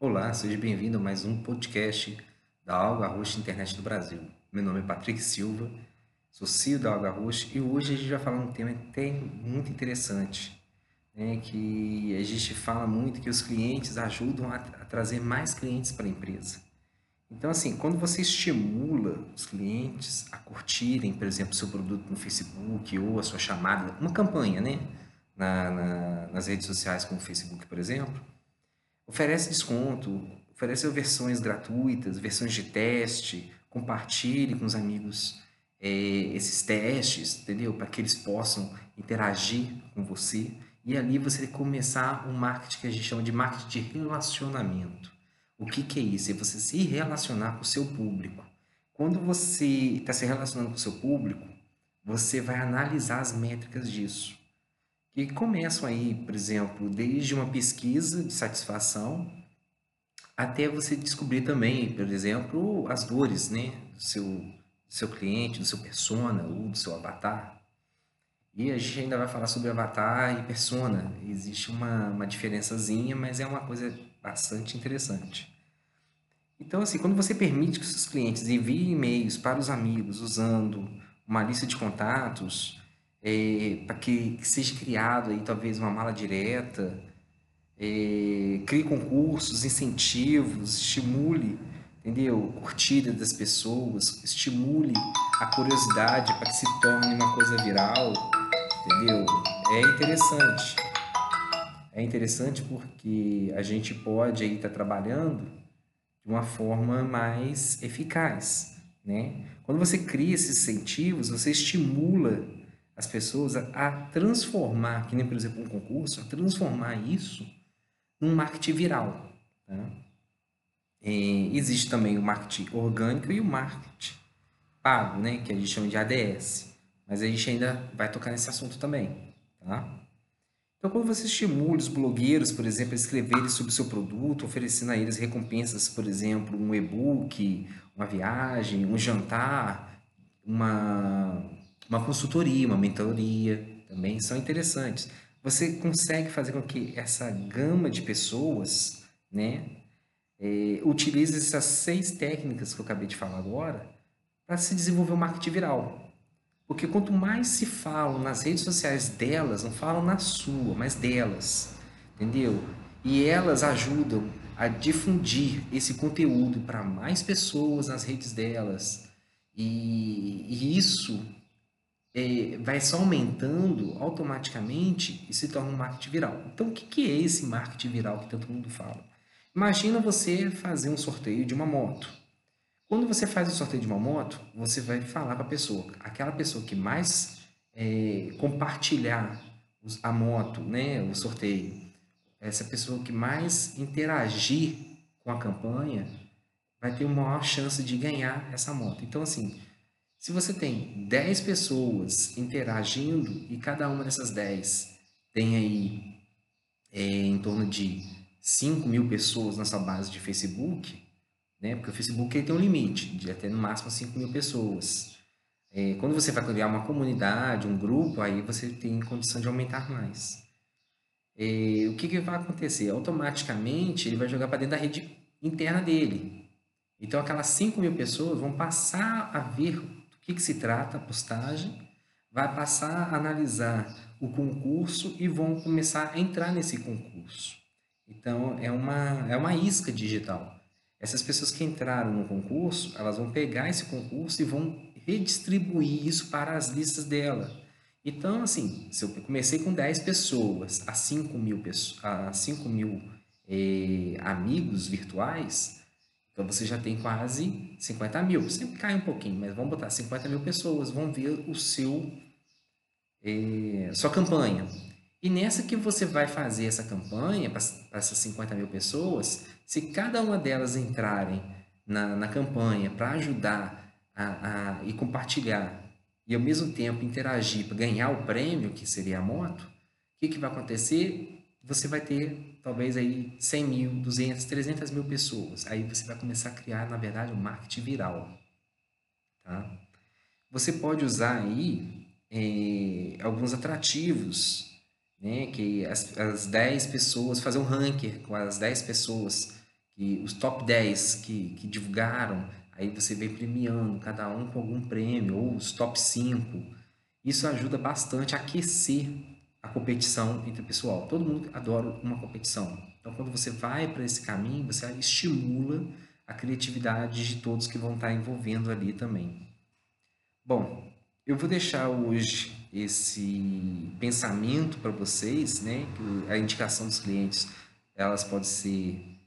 Olá, seja bem-vindo a mais um podcast da Alga Roxa Internet do Brasil. Meu nome é Patrick Silva, sou CEO da Alga Roxa e hoje a gente vai falar um tema até muito interessante, né, que a gente fala muito que os clientes ajudam a, a trazer mais clientes para a empresa. Então, assim, quando você estimula os clientes a curtirem, por exemplo, seu produto no Facebook ou a sua chamada, uma campanha, né, na, na, nas redes sociais como o Facebook, por exemplo, Oferece desconto, oferece versões gratuitas, versões de teste, compartilhe com os amigos é, esses testes, entendeu? Para que eles possam interagir com você. E ali você começar um marketing que a gente chama de marketing de relacionamento. O que, que é isso? É você se relacionar com o seu público. Quando você está se relacionando com o seu público, você vai analisar as métricas disso que começam aí, por exemplo, desde uma pesquisa de satisfação até você descobrir também, por exemplo, as dores, né, do seu, do seu cliente, do seu persona ou do seu avatar. E a gente ainda vai falar sobre avatar e persona. Existe uma, uma diferençazinha, mas é uma coisa bastante interessante. Então, assim, quando você permite que seus clientes enviem e-mails para os amigos usando uma lista de contatos, é, para que, que, seja criado aí talvez uma mala direta, é, crie concursos, incentivos, estimule, entendeu? Curtida das pessoas, estimule a curiosidade para que se torne uma coisa viral, entendeu? É interessante. É interessante porque a gente pode aí estar tá trabalhando de uma forma mais eficaz, né? Quando você cria esses incentivos, você estimula as pessoas a, transformar, que nem por exemplo um concurso, a transformar isso num marketing viral. Tá? Existe também o marketing orgânico e o marketing pago, né? que a gente chama de ADS. Mas a gente ainda vai tocar nesse assunto também. Tá? Então, quando você estimula os blogueiros, por exemplo, a escreverem sobre o seu produto, oferecendo a eles recompensas, por exemplo, um e-book, uma viagem, um jantar, uma uma consultoria, uma mentoria também são interessantes. Você consegue fazer com que essa gama de pessoas, né, é, utilize essas seis técnicas que eu acabei de falar agora para se desenvolver o marketing viral. Porque quanto mais se falam nas redes sociais delas, não falam na sua, mas delas, entendeu? E elas ajudam a difundir esse conteúdo para mais pessoas nas redes delas. E, e isso é, vai só aumentando automaticamente e se torna um marketing viral. Então, o que, que é esse marketing viral que todo mundo fala? Imagina você fazer um sorteio de uma moto. Quando você faz o sorteio de uma moto, você vai falar para a pessoa, aquela pessoa que mais é, compartilhar a moto, né, o sorteio, essa pessoa que mais interagir com a campanha, vai ter uma maior chance de ganhar essa moto. Então, assim, se você tem 10 pessoas interagindo e cada uma dessas 10 tem aí é, em torno de 5 mil pessoas na sua base de Facebook, né? porque o Facebook ele tem um limite de até no máximo 5 mil pessoas. É, quando você vai criar uma comunidade, um grupo, aí você tem condição de aumentar mais. É, o que, que vai acontecer? Automaticamente ele vai jogar para dentro da rede interna dele. Então aquelas 5 mil pessoas vão passar a ver que, que se trata a postagem, vai passar a analisar o concurso e vão começar a entrar nesse concurso. Então, é uma, é uma isca digital. Essas pessoas que entraram no concurso, elas vão pegar esse concurso e vão redistribuir isso para as listas dela. Então, assim, se eu comecei com 10 pessoas a 5 mil, a 5 mil eh, amigos virtuais, então você já tem quase 50 mil. Sempre cai um pouquinho, mas vamos botar 50 mil pessoas vão ver o seu eh, sua campanha. E nessa que você vai fazer essa campanha para essas 50 mil pessoas, se cada uma delas entrarem na, na campanha para ajudar a, a, e compartilhar e ao mesmo tempo interagir para ganhar o prêmio, que seria a moto, o que, que vai acontecer? Você vai ter talvez aí 100 mil, 200, 300 mil pessoas. Aí você vai começar a criar, na verdade, um marketing viral. Tá? Você pode usar aí é, alguns atrativos, né? que as, as 10 pessoas, fazer um ranking com as 10 pessoas que os top 10 que, que divulgaram, aí você vem premiando cada um com algum prêmio, ou os top 5. Isso ajuda bastante a aquecer a competição entre o pessoal. Todo mundo adora uma competição. Então, quando você vai para esse caminho, você estimula a criatividade de todos que vão estar envolvendo ali também. Bom, eu vou deixar hoje esse pensamento para vocês, né? Que a indicação dos clientes, elas pode ser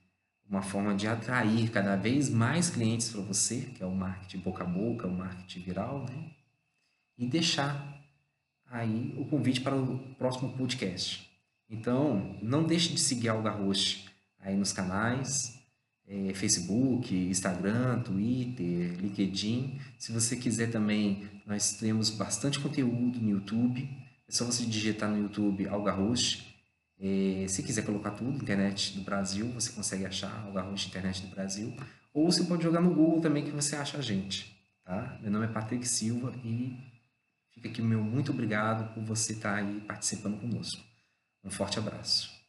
uma forma de atrair cada vez mais clientes para você, que é o marketing boca a boca, o marketing viral, né? E deixar aí o convite para o próximo podcast. Então, não deixe de seguir a Alga Host aí nos canais, é, Facebook, Instagram, Twitter, LinkedIn. Se você quiser também, nós temos bastante conteúdo no YouTube. É só você digitar no YouTube Alga Host. É, se quiser colocar tudo, internet do Brasil, você consegue achar Alga Host Internet do Brasil. Ou você pode jogar no Google também que você acha a gente. Tá? Meu nome é Patrick Silva e Fica aqui o meu muito obrigado por você estar aí participando conosco. Um forte abraço.